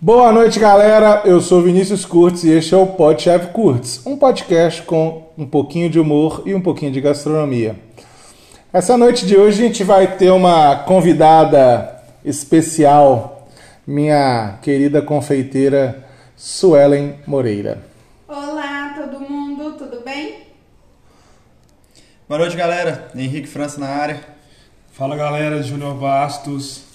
Boa noite, galera. Eu sou Vinícius Curtis e este é o Pod Chef Curtis, um podcast com um pouquinho de humor e um pouquinho de gastronomia. Essa noite de hoje a gente vai ter uma convidada especial, minha querida confeiteira Suelen Moreira. Olá, todo mundo, tudo bem? Boa noite, galera. Henrique França na área. Fala galera, Júnior Bastos.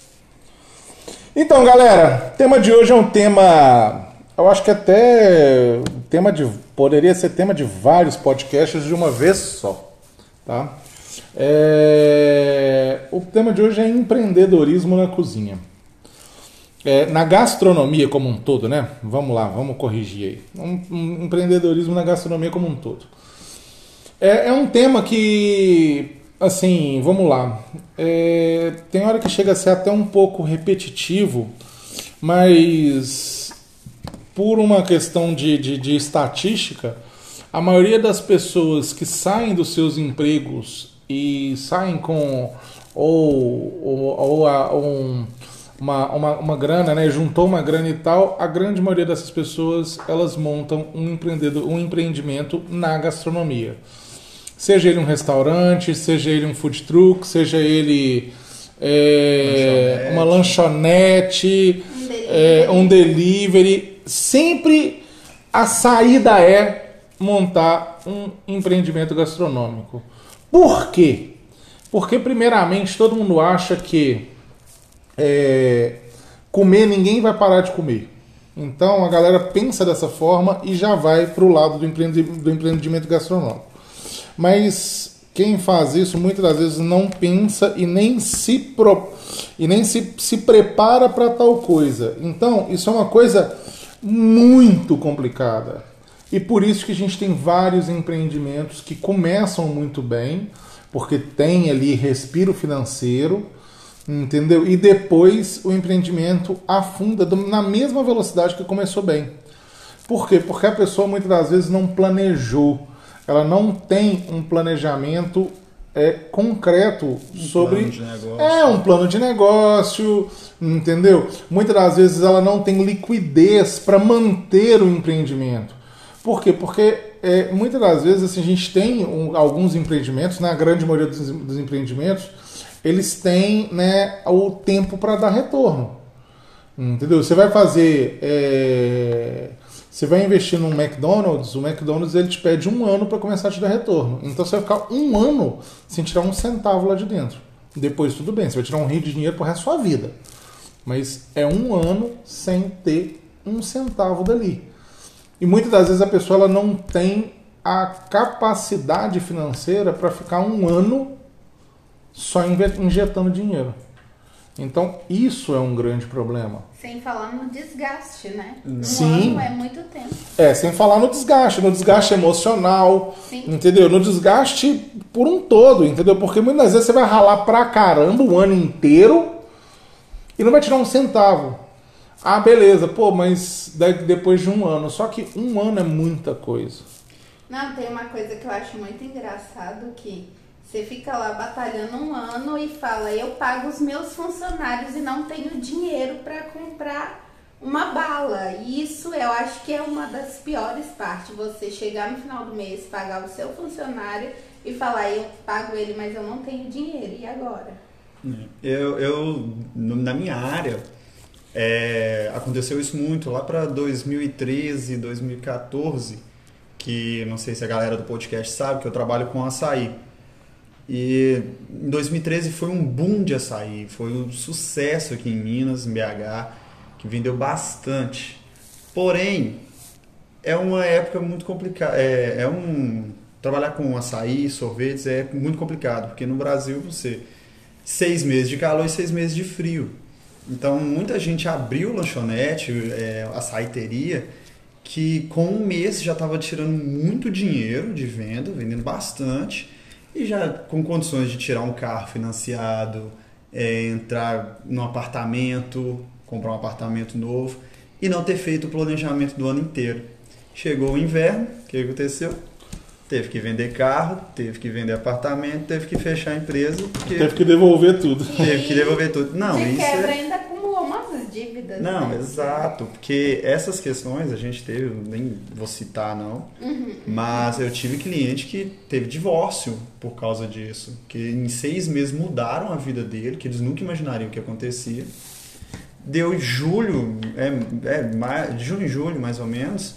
Então, galera, o tema de hoje é um tema. Eu acho que até tema de poderia ser tema de vários podcasts de uma vez só, tá? É, o tema de hoje é empreendedorismo na cozinha. É, na gastronomia como um todo, né? Vamos lá, vamos corrigir aí. Um, um empreendedorismo na gastronomia como um todo. É, é um tema que assim, vamos lá. É, tem hora que chega a ser até um pouco repetitivo, mas por uma questão de, de, de estatística, a maioria das pessoas que saem dos seus empregos e saem com ou, ou, ou a, um, uma, uma, uma grana, né? juntou uma grana e tal, a grande maioria dessas pessoas elas montam um, empreendedor, um empreendimento na gastronomia. Seja ele um restaurante, seja ele um food truck, seja ele é, uma lanchonete, um delivery. É, um delivery. Sempre a saída é montar um empreendimento gastronômico. Por quê? Porque, primeiramente, todo mundo acha que é, comer ninguém vai parar de comer. Então a galera pensa dessa forma e já vai para o lado do empreendimento gastronômico. Mas quem faz isso muitas das vezes não pensa e nem se, pro, e nem se, se prepara para tal coisa. Então, isso é uma coisa muito complicada. E por isso que a gente tem vários empreendimentos que começam muito bem, porque tem ali respiro financeiro, entendeu? E depois o empreendimento afunda na mesma velocidade que começou bem. Por quê? Porque a pessoa muitas das vezes não planejou ela não tem um planejamento é, concreto um sobre. É, um plano de negócio, entendeu? Muitas das vezes ela não tem liquidez para manter o empreendimento. Por quê? Porque é, muitas das vezes assim, a gente tem um, alguns empreendimentos, na grande maioria dos, dos empreendimentos, eles têm né, o tempo para dar retorno. Entendeu? Você vai fazer. É, você vai investir num McDonald's, o McDonald's ele te pede um ano para começar a te dar retorno. Então você vai ficar um ano sem tirar um centavo lá de dentro. Depois tudo bem, você vai tirar um rio de dinheiro pro resto da sua vida. Mas é um ano sem ter um centavo dali. E muitas das vezes a pessoa ela não tem a capacidade financeira para ficar um ano só injetando dinheiro. Então, isso é um grande problema. Sem falar no desgaste, né? Um Sim. ano é muito tempo. É, sem falar no desgaste, no desgaste emocional, Sim. entendeu? No desgaste por um todo, entendeu? Porque muitas vezes você vai ralar pra caramba o ano inteiro e não vai tirar um centavo. Ah, beleza, pô, mas depois de um ano. Só que um ano é muita coisa. Não, tem uma coisa que eu acho muito engraçado que você fica lá batalhando um ano e fala: eu pago os meus funcionários e não tenho dinheiro para comprar uma bala. E isso eu acho que é uma das piores partes. Você chegar no final do mês, pagar o seu funcionário e falar: eu pago ele, mas eu não tenho dinheiro. E agora? Eu, eu na minha área, é, aconteceu isso muito lá para 2013, 2014, que não sei se a galera do podcast sabe que eu trabalho com açaí. E em 2013 foi um boom de açaí, foi um sucesso aqui em Minas, em BH, que vendeu bastante. Porém, é uma época muito complicada. É, é um trabalhar com açaí, sorvetes é muito complicado, porque no Brasil você seis meses de calor e seis meses de frio. Então muita gente abriu lanchonete, é, açaiteria, que com um mês já estava tirando muito dinheiro de venda, vendendo bastante e já com condições de tirar um carro financiado, é, entrar num apartamento, comprar um apartamento novo e não ter feito o planejamento do ano inteiro. Chegou o inverno, o que aconteceu? Teve que vender carro, teve que vender apartamento, teve que fechar a empresa. Teve que devolver tudo. Teve que devolver tudo. Não, De isso quebra é... ainda dívidas. Não, né? exato, porque essas questões a gente teve, nem vou citar não, mas eu tive cliente que teve divórcio por causa disso, que em seis meses mudaram a vida dele, que eles nunca imaginariam que acontecia. Deu julho, é, é, ma- de julho em julho mais ou menos,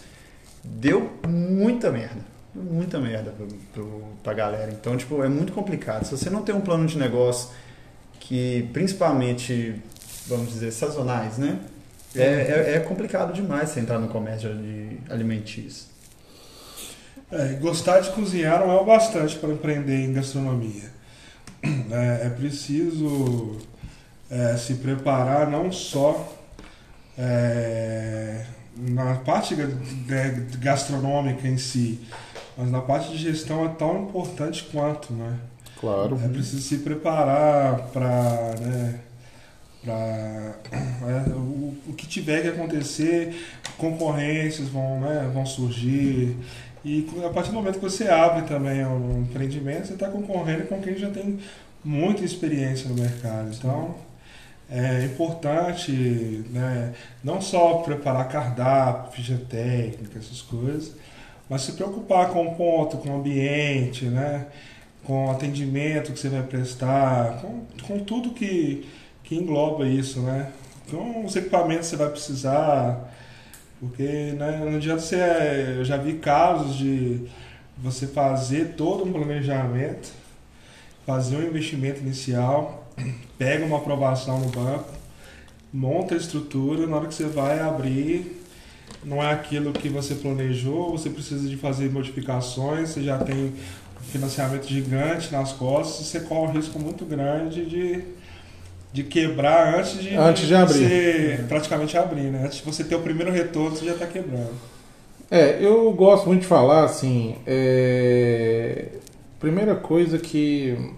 deu muita merda, muita merda pro, pro, pra galera. Então, tipo, é muito complicado. Se você não tem um plano de negócio que, principalmente, vamos dizer, sazonais, né? É, é, é complicado demais você entrar no comércio de alimentício. É, gostar de cozinhar não é o bastante para empreender em gastronomia. É, é preciso é, se preparar não só é, na parte gastronômica em si, mas na parte de gestão é tão importante quanto, né? Claro. É preciso se preparar para né, pra, é, o, o que tiver que acontecer, concorrências vão, né, vão surgir. E a partir do momento que você abre também um empreendimento, você está concorrendo com quem já tem muita experiência no mercado. Então, é importante né, não só preparar cardápio, ficha técnica, essas coisas, mas se preocupar com o ponto, com o ambiente, né? com o atendimento que você vai prestar, com, com tudo que, que engloba isso, né? Com os equipamentos que você vai precisar, porque né, não adianta você. Eu já vi casos de você fazer todo um planejamento, fazer um investimento inicial, pega uma aprovação no banco, monta a estrutura, na hora que você vai abrir, não é aquilo que você planejou, você precisa de fazer modificações, você já tem financiamento gigante nas costas, você corre um risco muito grande de, de quebrar antes de, Antes de abrir. Você praticamente abrir, né? Antes de você ter o primeiro retorno, você já está quebrando. É, eu gosto muito de falar assim. é, Primeira coisa que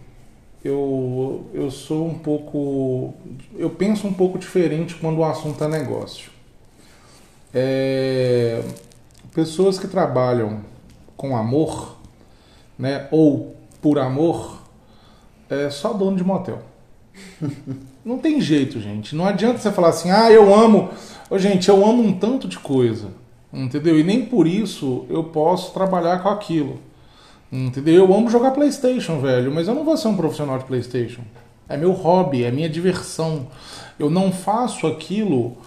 eu, eu sou um pouco. Eu penso um pouco diferente quando o assunto é negócio. É, Pessoas que trabalham com amor, né, ou por amor, é só dono de motel. Não tem jeito, gente. Não adianta você falar assim, ah, eu amo. Ô, gente, eu amo um tanto de coisa. Entendeu? E nem por isso eu posso trabalhar com aquilo. Entendeu? Eu amo jogar PlayStation, velho, mas eu não vou ser um profissional de PlayStation. É meu hobby, é minha diversão. Eu não faço aquilo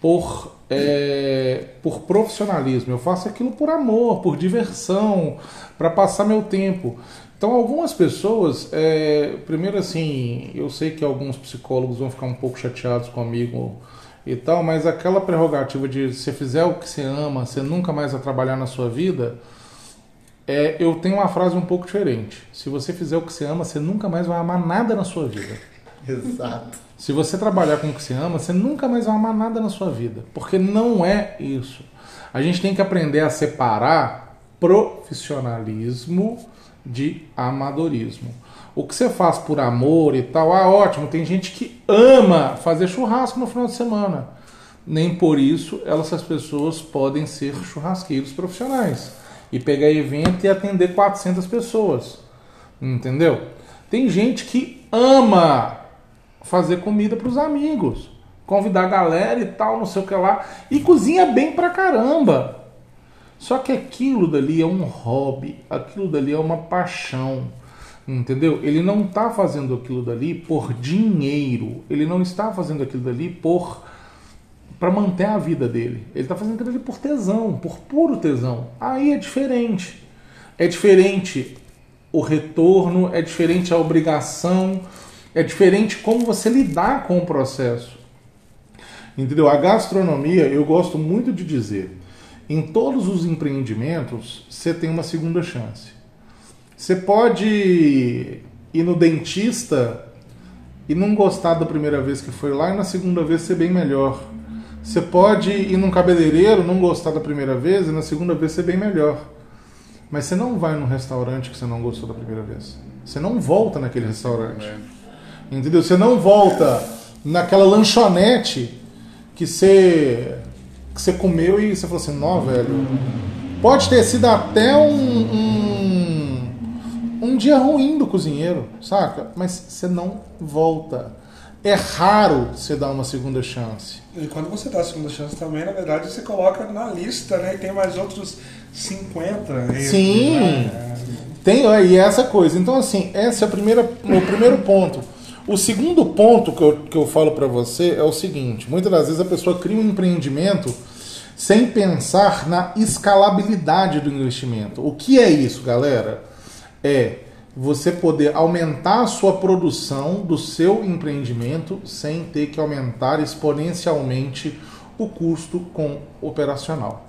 por, é, por profissionalismo. Eu faço aquilo por amor, por diversão, para passar meu tempo. Então, algumas pessoas, é, primeiro assim, eu sei que alguns psicólogos vão ficar um pouco chateados comigo e tal, mas aquela prerrogativa de se fizer o que você ama, você nunca mais vai trabalhar na sua vida, é, eu tenho uma frase um pouco diferente. Se você fizer o que você ama, você nunca mais vai amar nada na sua vida. Exato. Se você trabalhar com o que você ama, você nunca mais vai amar nada na sua vida. Porque não é isso. A gente tem que aprender a separar profissionalismo de amadorismo. O que você faz por amor e tal, ah, ótimo, tem gente que ama fazer churrasco no final de semana. Nem por isso essas pessoas podem ser churrasqueiros profissionais e pegar evento e atender 400 pessoas. Entendeu? Tem gente que ama fazer comida para os amigos, convidar a galera e tal, não sei o que lá, e cozinha bem pra caramba. Só que aquilo dali é um hobby, aquilo dali é uma paixão, entendeu? Ele não está fazendo aquilo dali por dinheiro, ele não está fazendo aquilo dali por para manter a vida dele. Ele está fazendo aquilo ali por tesão, por puro tesão. Aí é diferente. É diferente o retorno, é diferente a obrigação, é diferente como você lidar com o processo. Entendeu? A gastronomia, eu gosto muito de dizer, em todos os empreendimentos, você tem uma segunda chance. Você pode ir no dentista e não gostar da primeira vez que foi lá e na segunda vez ser bem melhor. Você pode ir num cabeleireiro, não gostar da primeira vez e na segunda vez ser bem melhor. Mas você não vai num restaurante que você não gostou da primeira vez. Você não volta naquele restaurante. Entendeu? Você não volta naquela lanchonete que você, que você comeu e você falou assim, não, velho. Pode ter sido até um, um, um dia ruim do cozinheiro, saca? Mas você não volta. É raro você dar uma segunda chance. E quando você dá a segunda chance também, na verdade, você coloca na lista, né? E tem mais outros 50 erros, Sim. né? Tem aí essa coisa. Então, assim, esse é a primeira, o primeiro ponto. O segundo ponto que eu, que eu falo para você é o seguinte: muitas das vezes a pessoa cria um empreendimento sem pensar na escalabilidade do investimento. O que é isso, galera? É você poder aumentar a sua produção do seu empreendimento sem ter que aumentar exponencialmente o custo com operacional.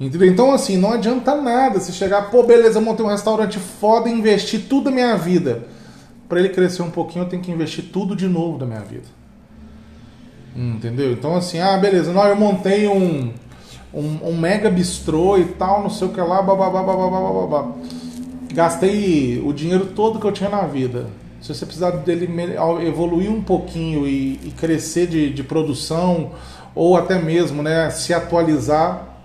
Entendeu? Então, assim, não adianta nada se chegar, pô, beleza, montei um restaurante foda investir tudo da minha vida. Para ele crescer um pouquinho, eu tenho que investir tudo de novo da minha vida. Entendeu? Então, assim, ah, beleza, não, eu montei um, um, um mega bistrô e tal, não sei o que lá, babá, babá. Gastei o dinheiro todo que eu tinha na vida. Se você precisar dele evoluir um pouquinho e, e crescer de, de produção, ou até mesmo né, se atualizar,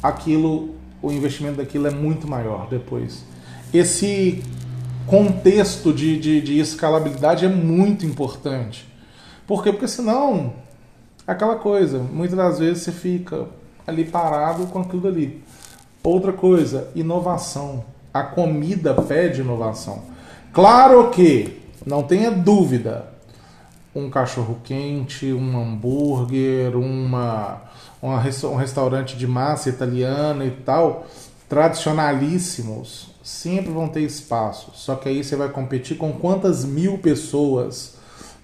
aquilo, o investimento daquilo é muito maior depois. Esse contexto de, de, de escalabilidade é muito importante. Por quê? Porque senão, aquela coisa, muitas das vezes você fica ali parado com aquilo ali. Outra coisa, inovação. A comida pede inovação. Claro que, não tenha dúvida, um cachorro quente, um hambúrguer, uma, uma um restaurante de massa italiana e tal, tradicionalíssimos, sempre vão ter espaço. Só que aí você vai competir com quantas mil pessoas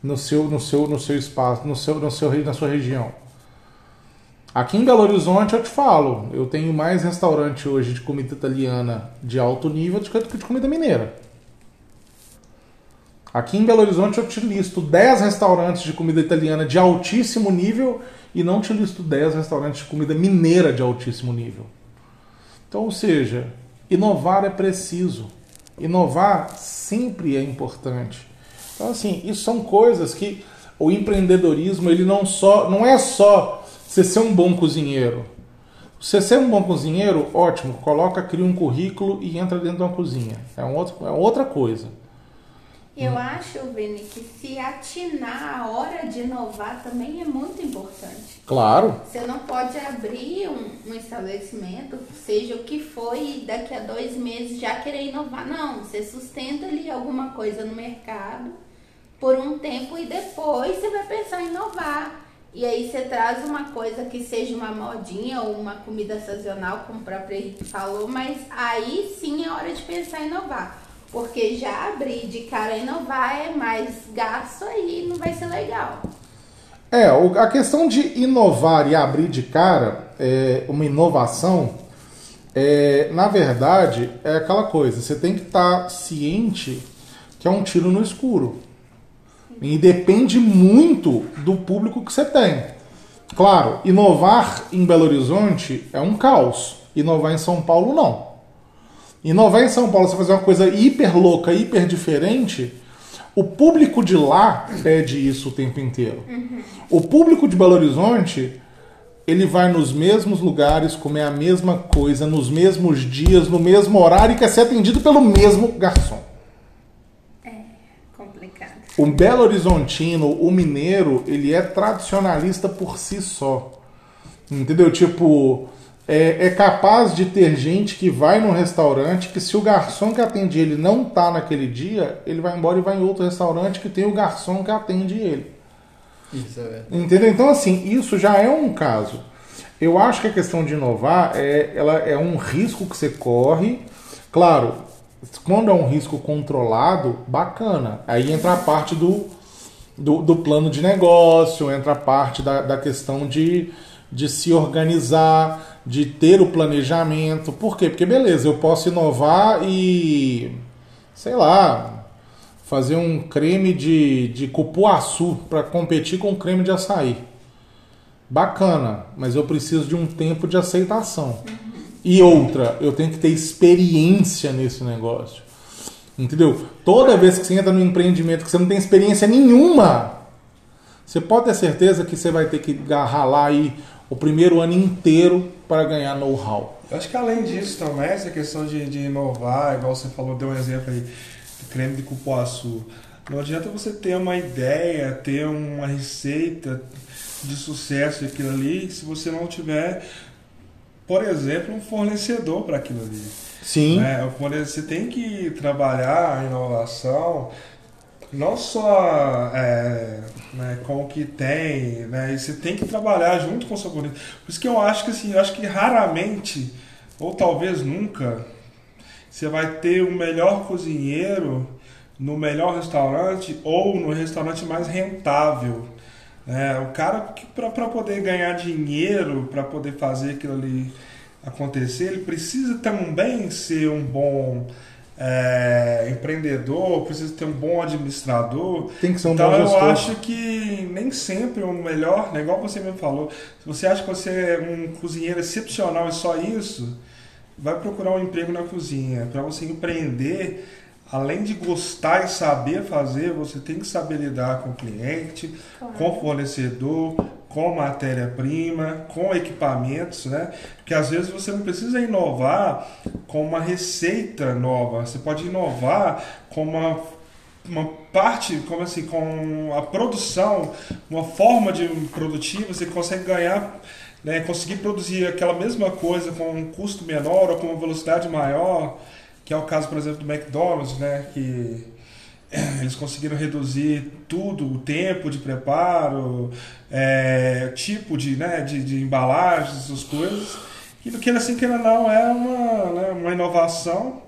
no seu, no seu, no seu espaço, no seu, no seu, na sua região. Aqui em Belo Horizonte eu te falo, eu tenho mais restaurante hoje de comida italiana de alto nível do que de comida mineira. Aqui em Belo Horizonte eu te listo 10 restaurantes de comida italiana de altíssimo nível e não te listo 10 restaurantes de comida mineira de altíssimo nível. Então, ou seja, inovar é preciso. Inovar sempre é importante. Então, assim, isso são coisas que o empreendedorismo ele não só não é só você ser um bom cozinheiro. Você ser um bom cozinheiro, ótimo, coloca, cria um currículo e entra dentro de uma cozinha. É, um outro, é outra coisa. Eu acho, Vini, que se atinar a hora de inovar também é muito importante. Claro. Você não pode abrir um, um estabelecimento, seja o que for, e daqui a dois meses já querer inovar. Não, você sustenta ali alguma coisa no mercado por um tempo e depois você vai pensar em inovar. E aí você traz uma coisa que seja uma modinha ou uma comida sazonal, como o próprio Henrique falou, mas aí sim é hora de pensar em inovar. Porque já abrir de cara a inovar é mais gasto aí, não vai ser legal. É, a questão de inovar e abrir de cara, é, uma inovação, é, na verdade, é aquela coisa, você tem que estar ciente que é um tiro no escuro. E depende muito do público que você tem. Claro, inovar em Belo Horizonte é um caos. Inovar em São Paulo, não. Inovar em São Paulo, você fazer uma coisa hiper louca, hiper diferente, o público de lá pede isso o tempo inteiro. O público de Belo Horizonte, ele vai nos mesmos lugares comer a mesma coisa, nos mesmos dias, no mesmo horário e quer ser atendido pelo mesmo garçom. Complicado. O Belo Horizontino, o mineiro, ele é tradicionalista por si só. Entendeu? Tipo, é, é capaz de ter gente que vai num restaurante que se o garçom que atende ele não tá naquele dia, ele vai embora e vai em outro restaurante que tem o garçom que atende ele. Isso, é. Entendeu? Então, assim, isso já é um caso. Eu acho que a questão de inovar é, ela é um risco que você corre. Claro, quando é um risco controlado, bacana. Aí entra a parte do, do, do plano de negócio, entra a parte da, da questão de, de se organizar, de ter o planejamento. Por quê? Porque, beleza, eu posso inovar e, sei lá, fazer um creme de, de cupuaçu para competir com o creme de açaí. Bacana, mas eu preciso de um tempo de aceitação. E outra, eu tenho que ter experiência nesse negócio. Entendeu? Toda vez que você entra no empreendimento que você não tem experiência nenhuma, você pode ter certeza que você vai ter que ralar aí o primeiro ano inteiro para ganhar know-how. Acho que além disso também, essa questão de, de inovar, igual você falou, deu um exemplo aí, do creme de cupuaçu. Não adianta você ter uma ideia, ter uma receita de sucesso daquilo ali, se você não tiver, por exemplo, um fornecedor para aquilo ali. Sim. Né? Você tem que trabalhar a inovação não só é, né, com o que tem, né? Você tem que trabalhar junto com o seu cliente. Por isso que eu acho que assim, eu acho que raramente, ou talvez nunca, você vai ter o melhor cozinheiro no melhor restaurante ou no restaurante mais rentável. né? o cara que para poder ganhar dinheiro, para poder fazer aquilo ali acontecer, ele precisa também ser um bom é, empreendedor, precisa ter um bom administrador. Tem que ser um então bom eu gestor. acho que nem sempre o melhor, né, igual você mesmo falou, se você acha que você é um cozinheiro excepcional e só isso, vai procurar um emprego na cozinha. Para você empreender, além de gostar e saber fazer, você tem que saber lidar com o cliente, com o fornecedor, com matéria-prima, com equipamentos, né? Porque às vezes você não precisa inovar com uma receita nova, você pode inovar com uma uma parte, como assim, com a produção, uma forma de produtiva, você consegue ganhar, né, conseguir produzir aquela mesma coisa com um custo menor ou com uma velocidade maior, que é o caso, por exemplo, do McDonald's, né, que eles conseguiram reduzir tudo, o tempo de preparo, é, tipo de, né, de, de embalagens, essas coisas, e do que assim que não é uma, né, uma inovação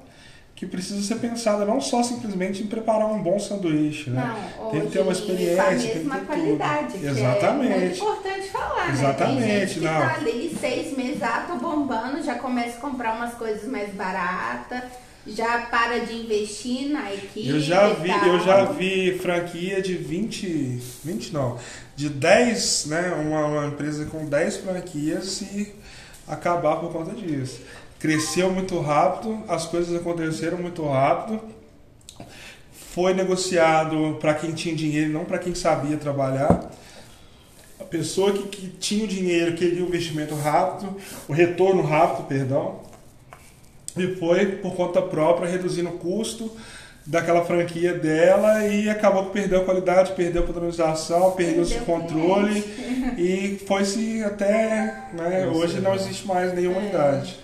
que precisa ser pensada não só simplesmente em preparar um bom sanduíche, né? Não, tem que ter uma experiência, a tem que mesma ter qualidade, tudo. é Exatamente. muito importante falar, Exatamente, né? Tem gente que não. tá ali seis meses, ah, tô bombando, já começa a comprar umas coisas mais baratas, já para de investir na equipe Eu já e vi, eu já vi franquia de 20, 20 não, de 10, né, uma, uma empresa com 10 franquias se acabar por conta disso. Cresceu muito rápido, as coisas aconteceram muito rápido. Foi negociado para quem tinha dinheiro, não para quem sabia trabalhar. A pessoa que, que tinha o dinheiro queria o investimento rápido, o retorno rápido, perdão. E foi por conta própria reduzindo o custo daquela franquia dela e acabou que perdeu a qualidade, perdeu a padronização, perdeu esse o controle e foi-se até. Né, hoje sei. não existe mais nenhuma unidade.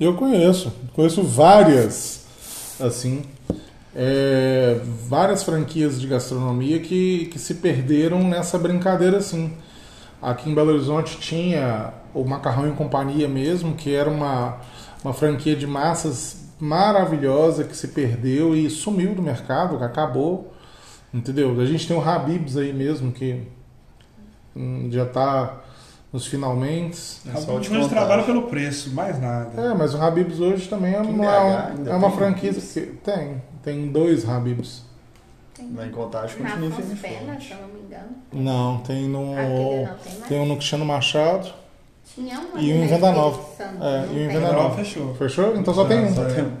Eu conheço, conheço várias, assim, é, várias franquias de gastronomia que, que se perderam nessa brincadeira, assim. Aqui em Belo Horizonte tinha o Macarrão em Companhia mesmo, que era uma, uma franquia de massas maravilhosa que se perdeu e sumiu do mercado, que acabou, entendeu? A gente tem o Habibs aí mesmo, que hum, já está nos finalmente. É só a de gente contagem. trabalha pelo preço, mais nada. É, mas o Habib's hoje também é, uma, BH é uma tem franquia que tem. Tem dois Habib's. Lá em Contagem continua firme Pena, se eu não me engano. Não, tem no. Não tem mais? Tem um no Cristiano Machado. Tinha um E na em Venda Nova. É, e o em? Venda Nova. fechou. Fechou? Então só tem um. Só tem um.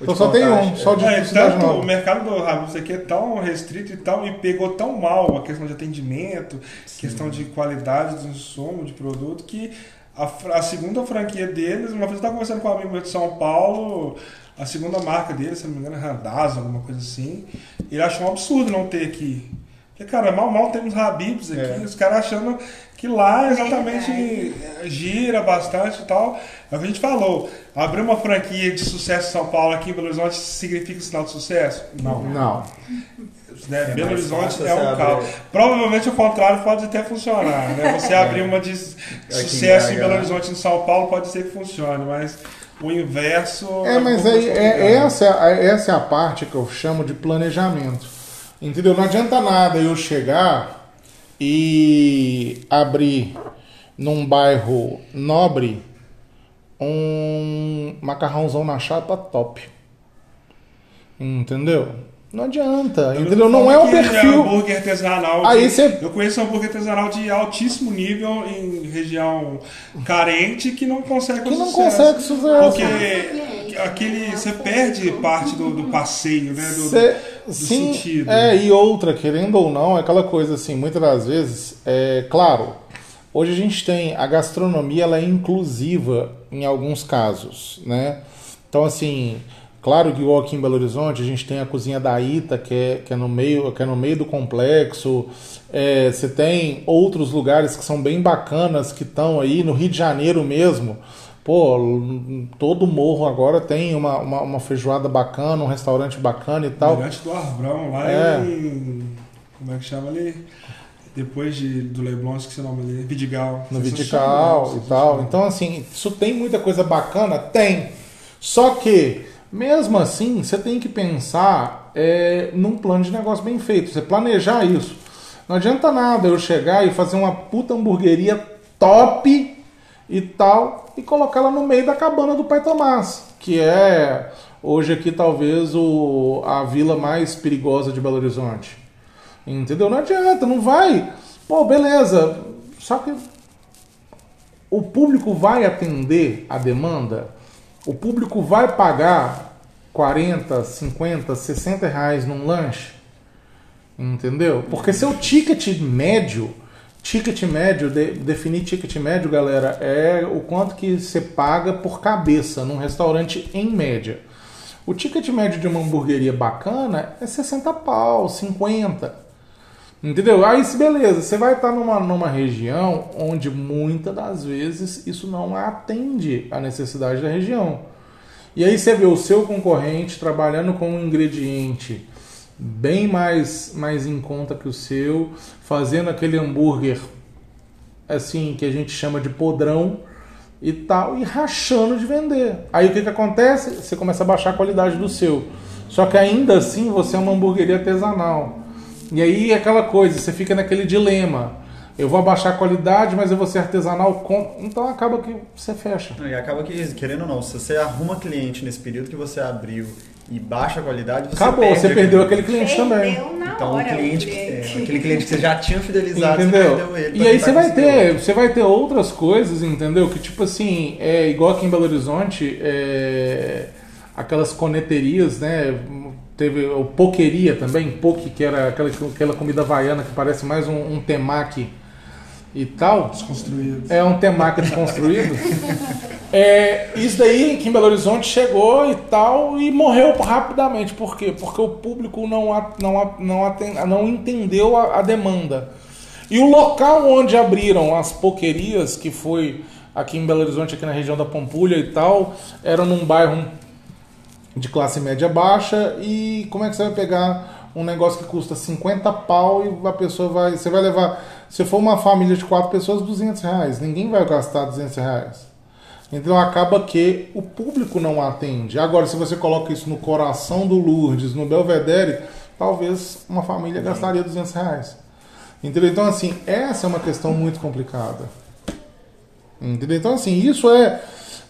Então só tem um, só de- É, Cidade tanto Nova. o mercado do Habib's aqui é tão restrito e, tão, e pegou tão mal a questão de atendimento, questão de qualidade do insumo, de produto, que a, a segunda franquia deles, uma vez eu estava conversando com um amigo meu de São Paulo, a segunda marca deles, se não me engano, é Randazzo, alguma coisa assim, ele achou um absurdo não ter aqui. Porque, cara, mal mal temos Habib's aqui, É. os caras achando que lá exatamente Verdade. eh, gira bastante e tal. É o que a gente falou. Abrir uma franquia de sucesso em São Paulo aqui em Belo Horizonte significa sinal de sucesso? Não. Não. Né? É Belo Horizonte é um caos. Provavelmente o contrário pode até funcionar. Né? Você abrir uma de em sucesso em BH. Belo Horizonte em São Paulo pode ser que funcione, mas o inverso. É, mas um aí, é, complicado. essa, é a- essa é a parte que eu chamo de planejamento. Entendeu? Não adianta nada eu chegar e abrir num bairro nobre um macarrãozão na chapa top. Entendeu? Não adianta. Entendeu? Não é o perfil. hambúrguer artesanal. Aí de- você- Eu conheço hambúrguer artesanal de altíssimo nível em região carente que não consegue Que não sucesso. consegue sucesso. Porque aquele você perde parte do, do passeio, né? Do, Cê- do sim, sentido. é, e outra, querendo ou não, é aquela coisa assim, muitas das vezes, é claro, hoje a gente tem, a gastronomia ela é inclusiva em alguns casos, né? Então, assim, Claro que aqui em Belo Horizonte, a gente tem a cozinha da Ita, que é, que é, no, meio, que é no meio do complexo. É, você tem outros lugares que são bem bacanas, que estão aí no Rio de Janeiro mesmo. Pô, todo morro agora tem uma, uma, uma feijoada bacana, um restaurante bacana e tal. Mirante do Arbrão, lá É. em. Como é que chama ali? Depois de, do Leblon, esqueci o nome ali. Vidigal. no Vidigal e tal. Então, assim, isso tem muita coisa bacana? Tem. Só que, mesmo assim, você tem que pensar é, num plano de negócio bem feito. Você planejar isso. Não adianta nada eu chegar e fazer uma puta hamburgueria top e tal e colocar ela no meio da cabana do Pai Tomás, que é hoje aqui talvez o, a vila mais perigosa de Belo Horizonte. Entendeu? Não adianta, não vai. Pô, beleza. Só que o público vai atender a demanda? O público vai pagar 40, 50, 60 reais num lanche? Entendeu? Porque seu ticket médio, ticket médio, de- definir ticket médio, galera, é o quanto que você paga por cabeça num restaurante em média. O ticket médio de uma hamburgueria bacana é 60 pau, 50. Entendeu? Aí, beleza, você vai estar numa, numa região onde muitas das vezes isso não atende à necessidade da região. E aí você vê o seu concorrente trabalhando com um ingrediente bem mais, mais em conta que o seu, fazendo aquele hambúrguer assim que a gente chama de podrão e tal, e rachando de vender. Aí o que, que acontece? Você começa a baixar a qualidade do seu. Só que ainda assim você é uma hamburgueria artesanal. E aí é aquela coisa, você fica naquele dilema. Eu vou abaixar a qualidade, mas eu vou ser artesanal. Com... Então acaba que você fecha. E acaba que, querendo ou não, se você arruma cliente nesse período que você abriu e baixa qualidade, você Acabou, perde você perdeu aquele- cliente também. Perdeu na Então, hora. cliente, o que- é, cliente. aquele cliente que você já tinha fidelizado, você Entendeu? perdeu ele. E pra aí você vai ter, outro. você vai ter outras coisas, entendeu? Que tipo assim, é igual aqui em Belo Horizonte, é, aquelas coneterias, né? Teve o poqueria também, poke, que era aquela, aquela comida havaiana que parece mais um, um temaki e tal. Desconstruído. É um temaki desconstruído. É, isso daí aqui em Belo Horizonte chegou e tal e morreu rapidamente. Por quê? Porque o público não, a- não, a- não, aten- não entendeu a, a demanda. E o local onde abriram as poquerias, que foi aqui em Belo Horizonte, aqui na região da Pampulha e tal, era num bairro de classe média baixa e como é que você vai pegar um negócio que custa 50 pau e a pessoa vai. Você vai levar. Se for uma família de quatro pessoas, 200 reais. Ninguém vai gastar 200 reais. Então acaba que o público não atende. Agora, se você coloca isso no coração do Lourdes, no Belvedere, talvez uma família gastaria 200 reais. Entendeu? Então, assim, essa é uma questão muito complicada. Entendeu? Então, assim, isso é.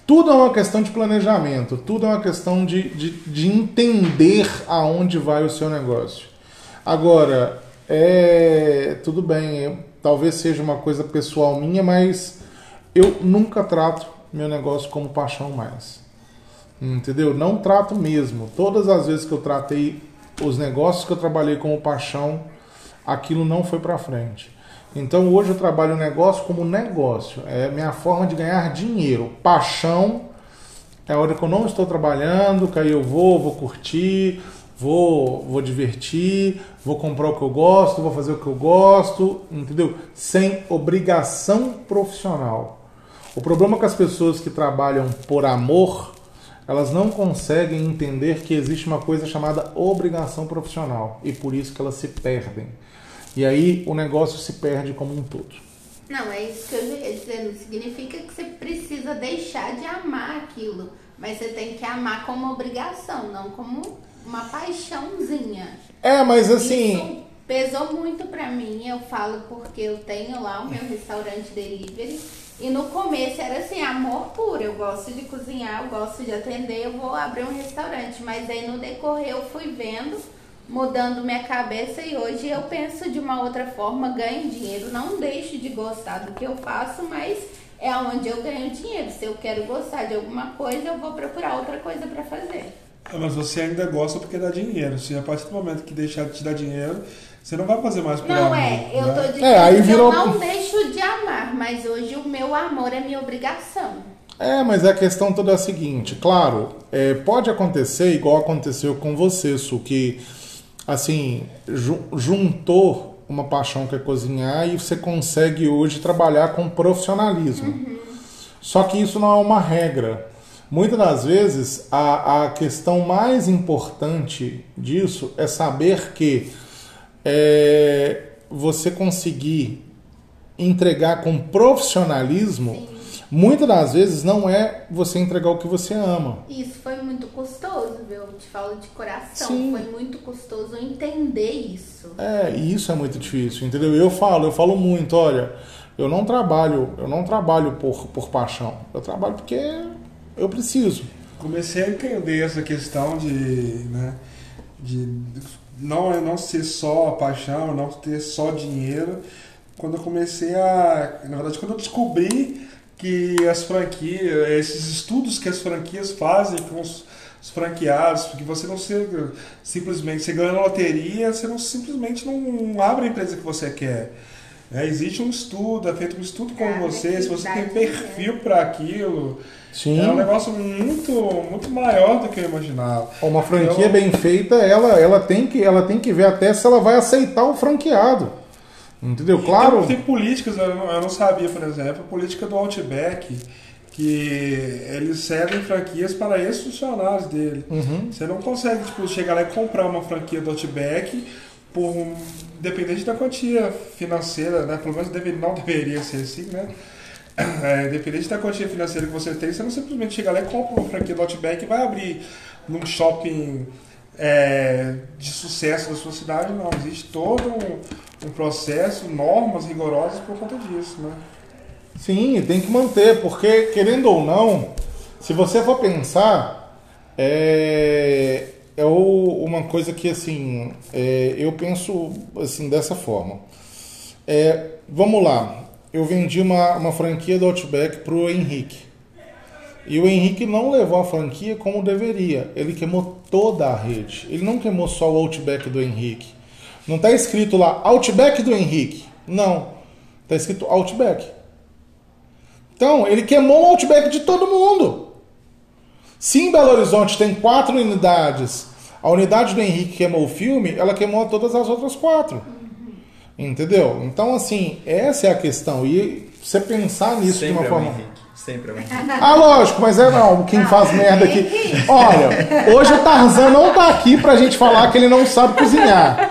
Tudo é uma questão de planejamento, tudo é uma questão de, de, de entender aonde vai o seu negócio. Agora, é, tudo bem, eu- talvez seja uma coisa pessoal minha, mas eu nunca trato meu negócio como paixão mais. Entendeu? Não trato mesmo. Todas as vezes que eu tratei os negócios que eu trabalhei como paixão, aquilo não foi para frente. Então hoje eu trabalho o negócio como negócio. É minha forma de ganhar dinheiro. Paixão é a hora que eu não estou trabalhando, que aí eu vou, vou curtir, vou, vou divertir, vou comprar o que eu gosto, vou fazer o que eu gosto, entendeu? Sem obrigação profissional. O problema com as pessoas que trabalham por amor, elas não conseguem entender que existe uma coisa chamada obrigação profissional e por isso que elas se perdem. E aí o negócio se perde como um todo. Não, é isso que eu ia dizer. Não significa que você precisa deixar de amar aquilo. Mas você tem que amar como obrigação, não como uma paixãozinha. É, mas assim, Isso pesou muito pra mim. Eu falo porque eu tenho lá o meu restaurante delivery. E no começo era assim, amor puro. Eu gosto de cozinhar, eu gosto de atender, eu vou abrir um restaurante. Mas aí no decorrer eu fui vendo, mudando minha cabeça e hoje eu penso de uma outra forma, ganho dinheiro. Não deixo de gostar do que eu faço, mas é onde eu ganho dinheiro. Se eu quero gostar de alguma coisa, eu vou procurar outra coisa pra fazer. Ah, Mas você ainda gosta porque dá dinheiro. Se a partir do momento que deixar de te dar dinheiro, você não vai fazer mais por Não amor, é, eu né? tô dizendo É, aí que virou- eu não deixo de amar, mas hoje o meu amor é minha obrigação. É, mas a questão toda é a seguinte, claro, é, pode acontecer igual aconteceu com você, Su, que assim, ju juntou uma paixão que é cozinhar e você consegue hoje trabalhar com profissionalismo. Só que isso não é uma regra. Muitas das vezes a, a questão mais importante disso é saber que é, você conseguir entregar com profissionalismo, Sim. muitas das vezes não é você entregar o que você ama. Isso foi muito custoso, viu? Eu te falo de coração. Sim. Foi muito custoso entender isso. É, e isso é muito difícil, entendeu? Eu falo, eu falo muito, olha, eu não trabalho, eu não trabalho por, por paixão. Eu trabalho porque eu preciso. Comecei a entender essa questão de, né, de não, não ser só a paixão, não ter só dinheiro. Quando eu comecei a. Na verdade, quando eu descobri que as franquias, esses estudos que as franquias fazem com os, os franqueados, porque você não se, simplesmente, você ganha na loteria, você não simplesmente não abre a empresa que você quer. É, existe um estudo, é feito um estudo com Ah, você, se você tem necessidade, perfil para aquilo. Sim. É um negócio muito, muito maior do que eu imaginava. Uma franquia Eu- bem feita, ela, ela, tem que, ela tem que ver até se ela vai aceitar o franqueado. Entendeu? Claro. Tem, tem políticas, eu não, eu não sabia, por exemplo, a política do Outback, que eles cedem franquias para ex-funcionários dele. Uhum. Você não consegue tipo, chegar lá e comprar uma franquia do Outback por um, independente da quantia financeira, né? Pelo menos deve, não deveria ser assim, né? É, independente da quantia financeira que você tem, você não simplesmente chega lá e compra uma franquia do Outback e vai abrir num shopping é, de sucesso da sua cidade, não. Existe todo um, um processo, normas rigorosas por conta disso, né? Sim, tem que manter, porque querendo ou não, se você for pensar, é, é uma coisa que assim, é, eu penso assim dessa forma. É, vamos lá, eu vendi uma, uma franquia do Outback pro Henrique. E o Henrique não levou a franquia como deveria. Ele queimou toda a rede. Ele não queimou só o Outback do Henrique. Não está escrito lá Outback do Henrique. Não. Está escrito Outback. Então, ele queimou o Outback de todo mundo. Se em Belo Horizonte tem quatro unidades, a unidade do Henrique queimou o filme, ela queimou todas as outras quatro. Entendeu? Então, assim, essa é a questão. E você pensar nisso Sempre de uma é forma. Henrique. Sempre é o Henrique. Ah, lógico, mas é não, quem faz merda aqui. Olha, hoje o Tarzan não tá aqui pra gente falar que ele não sabe cozinhar.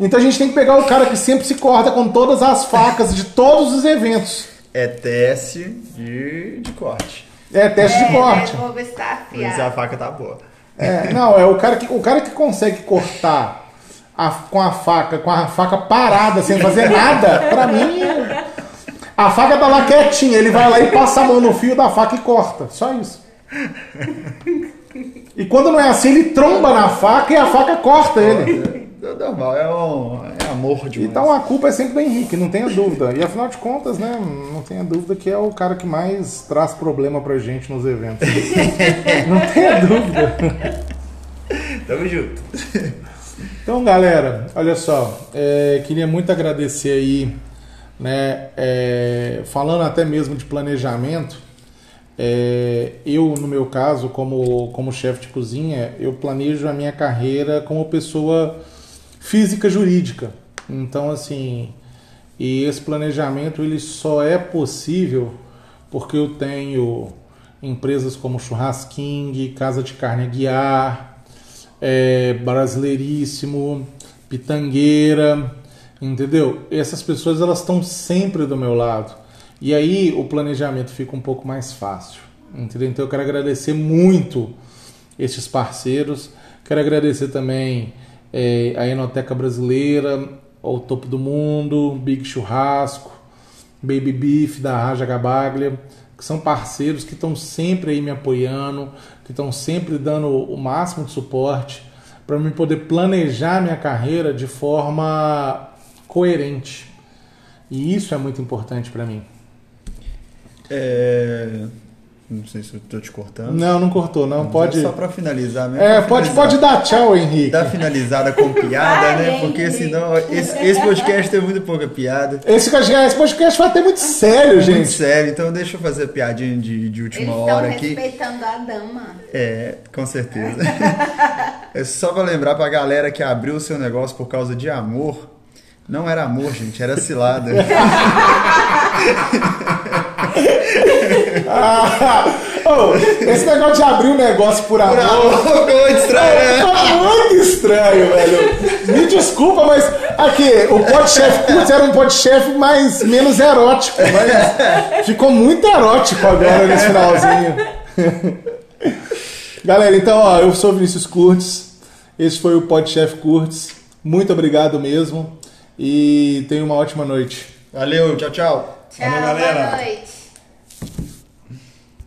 Então a gente tem que pegar o cara que sempre se corta com todas as facas de todos os eventos. É teste de, de corte. É teste de corte. Né? Vou ver se tá se a faca tá boa. É, não, é o cara que, o cara que consegue cortar a- com a faca, com a faca parada, sem fazer nada, pra mim. A faca tá lá quietinha, ele vai lá e passa a mão no fio da faca e corta. Só isso. E quando não é assim, ele tromba na faca e a faca corta ele. É normal, é, um, é amor demais. Então a culpa é sempre do Henrique, não tenha dúvida. E afinal de contas, né, não tenha dúvida que é o cara que mais traz problema pra gente nos eventos. não tenha dúvida. Tamo junto. Então, galera, olha só, é, queria muito agradecer aí, né, é, falando até mesmo de planejamento, é, eu, no meu caso, como, como chefe de cozinha, eu planejo a minha carreira como pessoa física jurídica. Então, assim, e esse planejamento ele só é possível porque eu tenho empresas como Churrasking, Casa de Carne Aguiar, é, Brasileiríssimo, Pitangueira, entendeu? Essas pessoas elas estão sempre do meu lado. E aí o planejamento fica um pouco mais fácil, entendeu? Então eu quero agradecer muito esses parceiros. Quero agradecer também é, a Enoteca Brasileira, ao Topo do Mundo, Big Churrasco, Baby Beef da Raja Gabaglia, que são parceiros que estão sempre aí me apoiando, que estão sempre dando o máximo de suporte para mim poder planejar minha carreira de forma coerente. E isso é muito importante para mim. É, Não sei se eu tô te cortando. Não, não cortou, não. Mas Pode. é Só pra finalizar mesmo. É, pode, finalizar. pode dar tchau, Henrique. Dar finalizada com piada, Ai, né? Porque Henrique. senão esse, esse podcast tem muito pouca piada. Esse, esse podcast vai ter muito sério, Muito gente. sério, então deixa eu fazer a piadinha de, de Eles última estão hora aqui. respeitando a dama. É, com certeza. é só pra lembrar pra galera que abriu o seu negócio por causa de amor. Não era amor, gente, era cilada. Ah, oh, esse negócio de abrir um negócio por amor. Ficou muito estranho, né? Tá muito estranho, velho. Me desculpa, mas aqui, o podchef Curtis era um podchef mais menos erótico, mas ficou muito erótico agora nesse finalzinho. Galera, então, ó, eu sou o Vinícius Curtis. Esse foi o Podchef Curtis. Muito obrigado mesmo e tenha uma ótima noite. Valeu, tchau, tchau. Tchau, galera. boa noite.